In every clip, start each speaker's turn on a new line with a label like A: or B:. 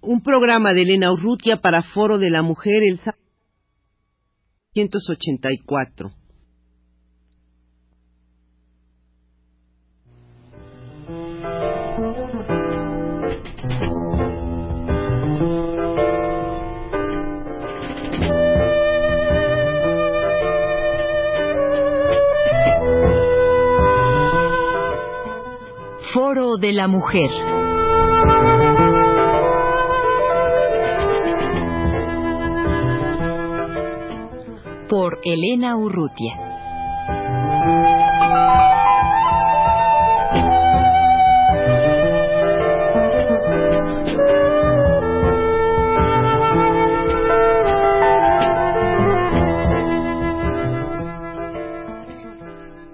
A: un programa de Elena Urrutia para Foro de la Mujer el 184.
B: Foro de la Mujer. Por Elena Urrutia.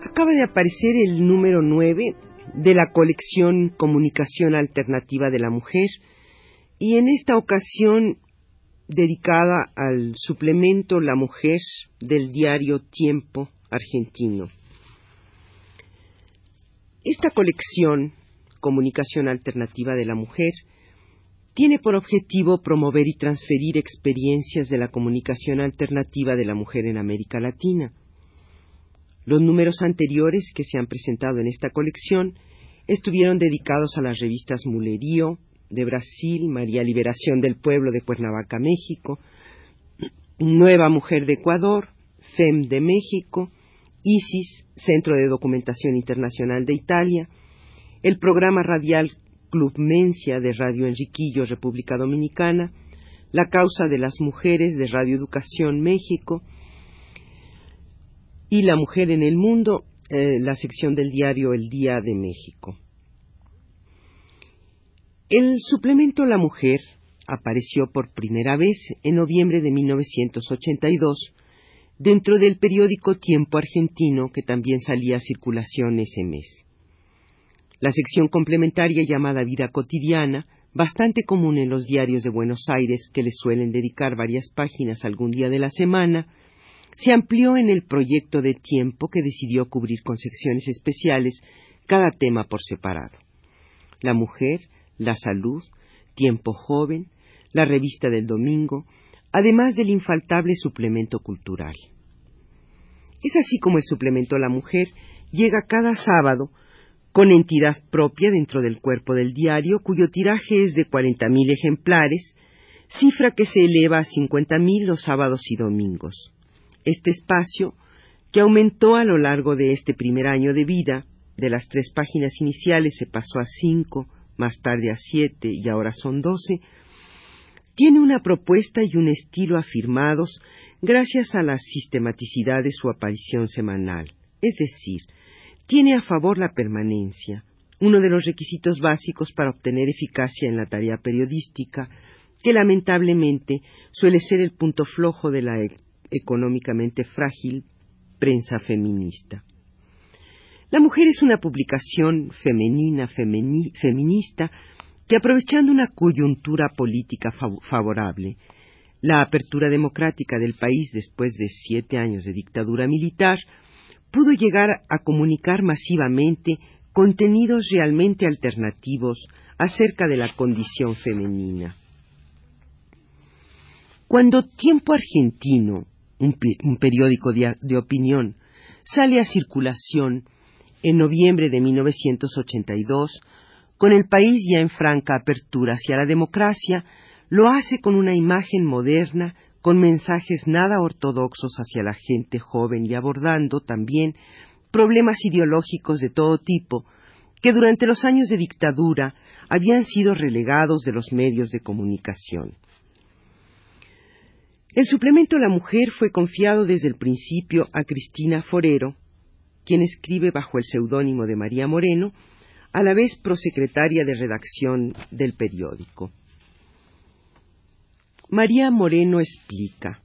A: Acaba de aparecer el número 9 de la colección Comunicación Alternativa de la Mujer y en esta ocasión dedicada al suplemento La Mujer del diario Tiempo argentino. Esta colección Comunicación Alternativa de la Mujer tiene por objetivo promover y transferir experiencias de la comunicación alternativa de la mujer en América Latina los números anteriores que se han presentado en esta colección estuvieron dedicados a las revistas Mulerío de Brasil, María Liberación del Pueblo de Cuernavaca, México, Nueva Mujer de Ecuador, FEM de México, ISIS, Centro de Documentación Internacional de Italia, el programa radial Club Mencia de Radio Enriquillo, República Dominicana, La Causa de las Mujeres de Radio Educación México, y La Mujer en el Mundo, eh, la sección del diario El Día de México. El suplemento La Mujer apareció por primera vez en noviembre de 1982 dentro del periódico Tiempo Argentino que también salía a circulación ese mes. La sección complementaria llamada Vida Cotidiana, bastante común en los diarios de Buenos Aires que le suelen dedicar varias páginas algún día de la semana, se amplió en el proyecto de tiempo que decidió cubrir con secciones especiales cada tema por separado. La mujer, la salud, tiempo joven, la revista del domingo, además del infaltable suplemento cultural. Es así como el suplemento La Mujer llega cada sábado con entidad propia dentro del cuerpo del diario, cuyo tiraje es de 40.000 ejemplares, cifra que se eleva a 50.000 los sábados y domingos este espacio, que aumentó a lo largo de este primer año de vida, de las tres páginas iniciales se pasó a cinco, más tarde a siete y ahora son doce, tiene una propuesta y un estilo afirmados gracias a la sistematicidad de su aparición semanal, es decir, tiene a favor la permanencia, uno de los requisitos básicos para obtener eficacia en la tarea periodística, que lamentablemente suele ser el punto flojo de la económicamente frágil prensa feminista. La mujer es una publicación femenina, feminista, que aprovechando una coyuntura política favorable, la apertura democrática del país después de siete años de dictadura militar, pudo llegar a comunicar masivamente contenidos realmente alternativos acerca de la condición femenina. Cuando Tiempo Argentino un, periódico de, opinión, sale a circulación en noviembre de 1982, con el país ya en franca apertura hacia la democracia, lo hace con una imagen moderna, con mensajes nada ortodoxos hacia la gente joven y abordando también problemas ideológicos de todo tipo que durante los años de dictadura habían sido relegados de los medios de comunicación. El suplemento La Mujer fue confiado desde el principio a Cristina Forero, quien escribe bajo el seudónimo de María Moreno, a la vez prosecretaria de redacción del periódico. María Moreno explica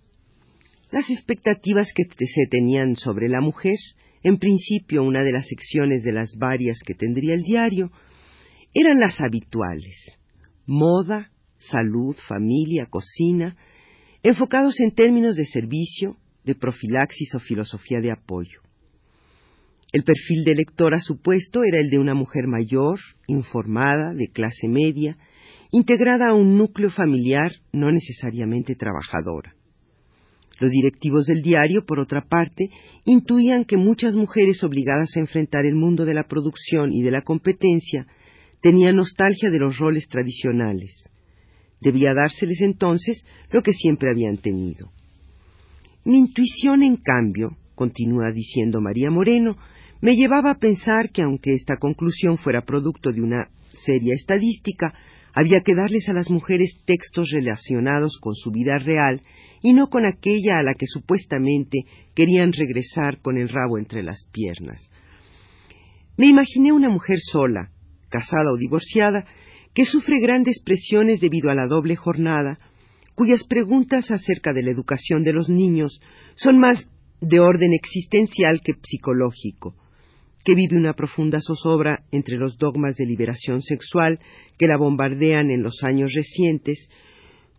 A: las expectativas que se tenían sobre la mujer, en principio una de las secciones de las varias que tendría el diario, eran las habituales moda, salud, familia, cocina, enfocados en términos de servicio, de profilaxis o filosofía de apoyo. El perfil de lectora supuesto era el de una mujer mayor, informada, de clase media, integrada a un núcleo familiar no necesariamente trabajadora. Los directivos del diario, por otra parte, intuían que muchas mujeres obligadas a enfrentar el mundo de la producción y de la competencia tenían nostalgia de los roles tradicionales. Debía dárseles entonces lo que siempre habían tenido. Mi intuición, en cambio, continúa diciendo María Moreno, me llevaba a pensar que aunque esta conclusión fuera producto de una seria estadística, había que darles a las mujeres textos relacionados con su vida real y no con aquella a la que supuestamente querían regresar con el rabo entre las piernas. Me imaginé una mujer sola, casada o divorciada, que sufre grandes presiones debido a la doble jornada, cuyas preguntas acerca de la educación de los niños son más de orden existencial que psicológico, que vive una profunda zozobra entre los dogmas de liberación sexual que la bombardean en los años recientes,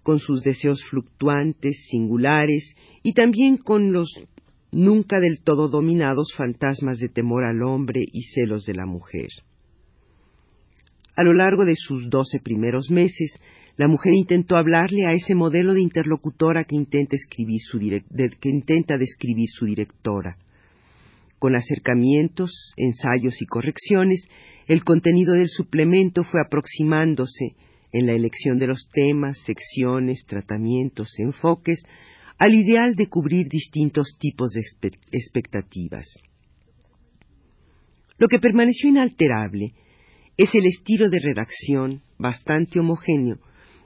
A: con sus deseos fluctuantes, singulares, y también con los nunca del todo dominados fantasmas de temor al hombre y celos de la mujer. A lo largo de sus doce primeros meses, la mujer intentó hablarle a ese modelo de interlocutora que intenta, que intenta describir su directora. Con acercamientos, ensayos y correcciones, el contenido del suplemento fue aproximándose en la elección de los temas, secciones, tratamientos, enfoques, al ideal de cubrir distintos tipos de expectativas. Lo que permaneció inalterable es el estilo de redacción bastante homogéneo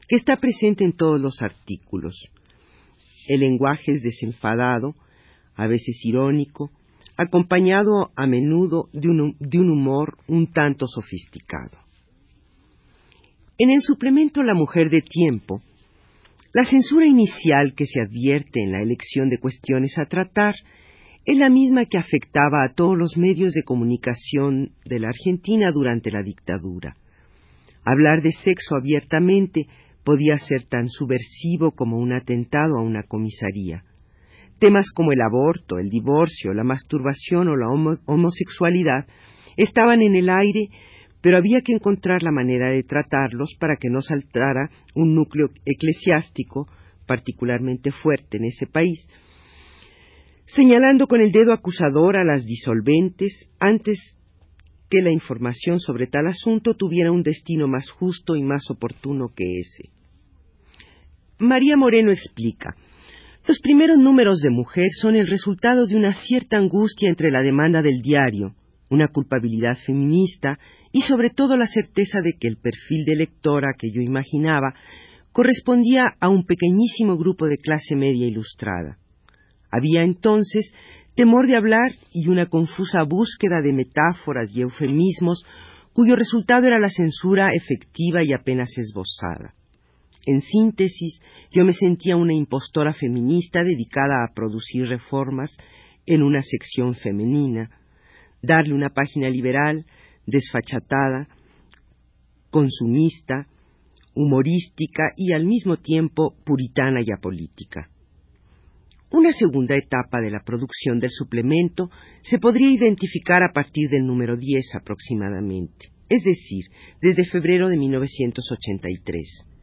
A: que está presente en todos los artículos. El lenguaje es desenfadado, a veces irónico, acompañado a menudo de un, humor un tanto sofisticado. En el suplemento La Mujer de Tiempo, la censura inicial que se advierte en la elección de cuestiones a tratar es la misma que afectaba a todos los medios de comunicación de la Argentina durante la dictadura. Hablar de sexo abiertamente podía ser tan subversivo como un atentado a una comisaría. Temas como el aborto, el divorcio, la masturbación o la homosexualidad estaban en el aire, pero había que encontrar la manera de tratarlos para que no saltara un núcleo eclesiástico particularmente fuerte en ese país, señalando con el dedo acusador a las disolventes antes que la información sobre tal asunto tuviera un destino más justo y más oportuno que ese. María Moreno explica, los primeros números de mujer son el resultado de una cierta angustia entre la demanda del diario, una culpabilidad feminista y sobre todo la certeza de que el perfil de lectora que yo imaginaba correspondía a un pequeñísimo grupo de clase media ilustrada. Había entonces temor de hablar y una confusa búsqueda de metáforas y eufemismos cuyo resultado era la censura efectiva y apenas esbozada. En síntesis, yo me sentía una impostora feminista dedicada a producir reformas en una sección femenina, darle una página liberal, desfachatada, consumista, humorística y al mismo tiempo puritana y apolítica. Una segunda etapa de la producción del suplemento se podría identificar a partir del número 10 aproximadamente, es decir, desde febrero de 1983.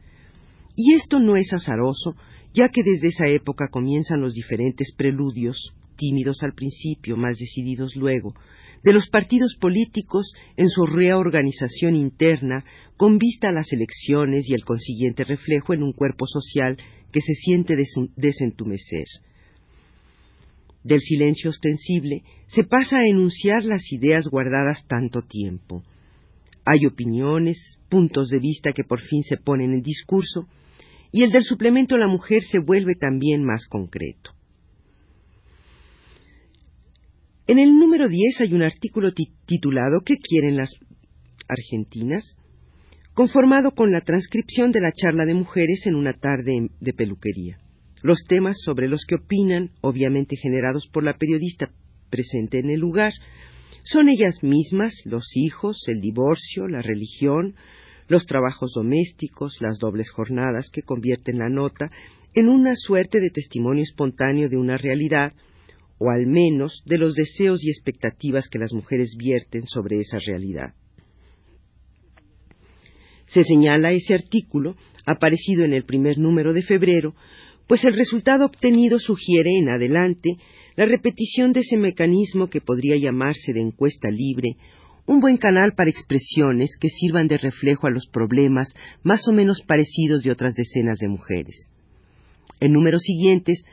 A: Y esto no es azaroso, ya que desde esa época comienzan los diferentes preludios, tímidos al principio, más decididos luego, de los partidos políticos en su reorganización interna con vista a las elecciones y el consiguiente reflejo en un cuerpo social que se siente desentumecer del silencio ostensible se pasa a enunciar las ideas guardadas tanto tiempo. Hay opiniones, puntos de vista que por fin se ponen en discurso, y el del suplemento La Mujer se vuelve también más concreto. En el número 10 hay un artículo titulado ¿Qué quieren las argentinas? conformado con la transcripción de la charla de mujeres en una tarde de peluquería. Los temas sobre los que opinan, obviamente generados por la periodista presente en el lugar, son ellas mismas, los hijos, el divorcio, la religión, los trabajos domésticos, las dobles jornadas que convierten la nota en una suerte de testimonio espontáneo de una realidad, o al menos de los deseos y expectativas que las mujeres vierten sobre esa realidad. Se señala ese artículo, aparecido en el primer número de febrero, pues el resultado obtenido sugiere en adelante la repetición de ese mecanismo que podría llamarse de encuesta libre, un buen canal para expresiones que sirvan de reflejo a los problemas más o menos parecidos de otras decenas de mujeres. En números siguientes,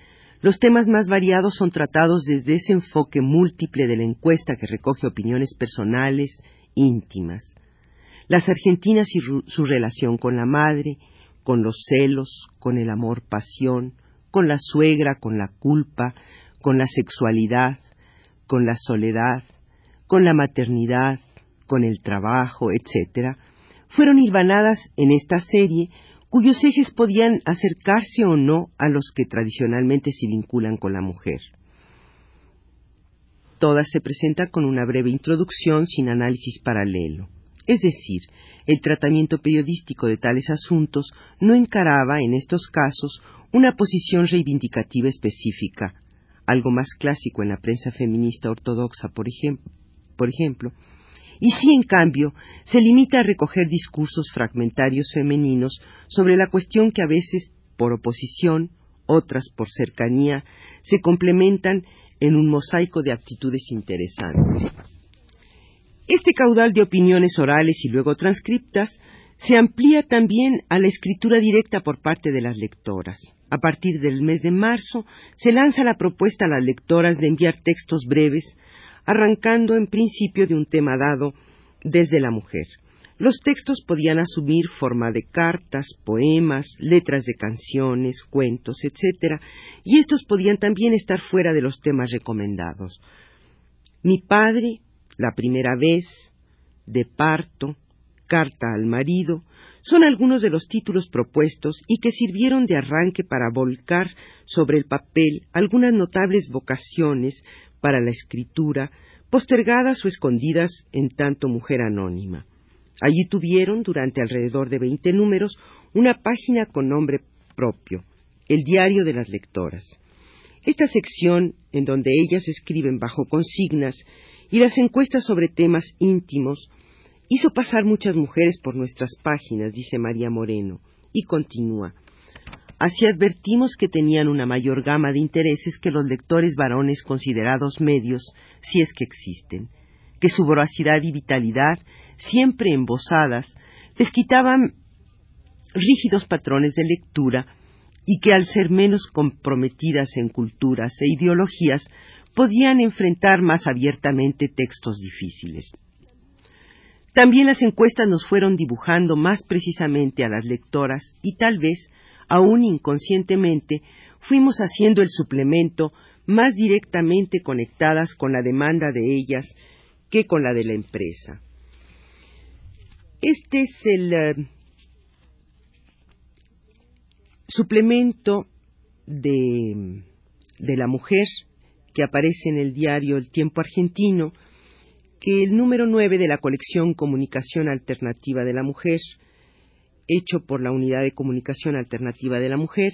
A: los temas más variados son tratados desde ese enfoque múltiple de la encuesta que recoge opiniones personales, íntimas. Las argentinas y su relación con la madre, con los celos, con el amor-pasión, con la suegra, con la culpa, con la sexualidad, con la soledad, con la maternidad, con el trabajo, etc., fueron hilvanadas en esta serie cuyos ejes podían acercarse o no a los que tradicionalmente se vinculan con la mujer. Todas se presentan con una breve introducción sin análisis paralelo. Es decir, el tratamiento periodístico de tales asuntos no encaraba, en estos casos, una posición reivindicativa específica, algo más clásico en la prensa feminista ortodoxa, por, ejemplo, y sí, en cambio, se limita a recoger discursos fragmentarios femeninos sobre la cuestión que a veces, por oposición, otras por cercanía, se complementan en un mosaico de actitudes interesantes. Este caudal de opiniones orales y luego transcriptas se amplía también a la escritura directa por parte de las lectoras. A partir del mes de marzo se lanza la propuesta a las lectoras de enviar textos breves, arrancando en principio de un tema dado desde la mujer. Los textos podían asumir forma de cartas, poemas, letras de canciones, cuentos, etc., y estos podían también estar fuera de los temas recomendados. Mi padre, la primera vez, de parto, carta al marido, son algunos de los títulos propuestos y que sirvieron de arranque para volcar sobre el papel algunas notables vocaciones para la escritura, postergadas o escondidas en tanto mujer anónima. Allí tuvieron, durante alrededor de veinte números, una página con nombre propio, el diario de las lectoras. Esta sección, en donde ellas escriben bajo consignas y las encuestas sobre temas íntimos hizo pasar muchas mujeres por nuestras páginas, dice María Moreno, y continúa. Así advertimos que tenían una mayor gama de intereses que los lectores varones considerados medios, si es que existen, que su voracidad y vitalidad, siempre embosadas, les quitaban rígidos patrones de lectura y que al ser menos comprometidas en culturas e ideologías podían enfrentar más abiertamente textos difíciles. También las encuestas nos fueron dibujando más precisamente a las lectoras y tal vez, aún inconscientemente, fuimos haciendo el suplemento más directamente conectadas con la demanda de ellas que con la de la empresa. Este es el eh, suplemento de, de la mujer que aparece en el diario El Tiempo Argentino, que el número 9 de la colección Comunicación Alternativa de la Mujer, hecho por la Unidad de Comunicación Alternativa de la Mujer,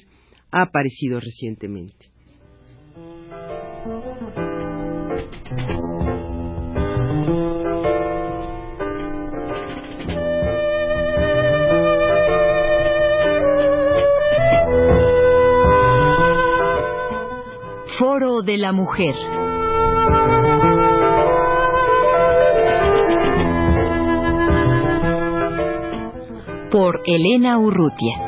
A: ha aparecido recientemente.
B: Foro de la Mujer. Por Elena Urrutia.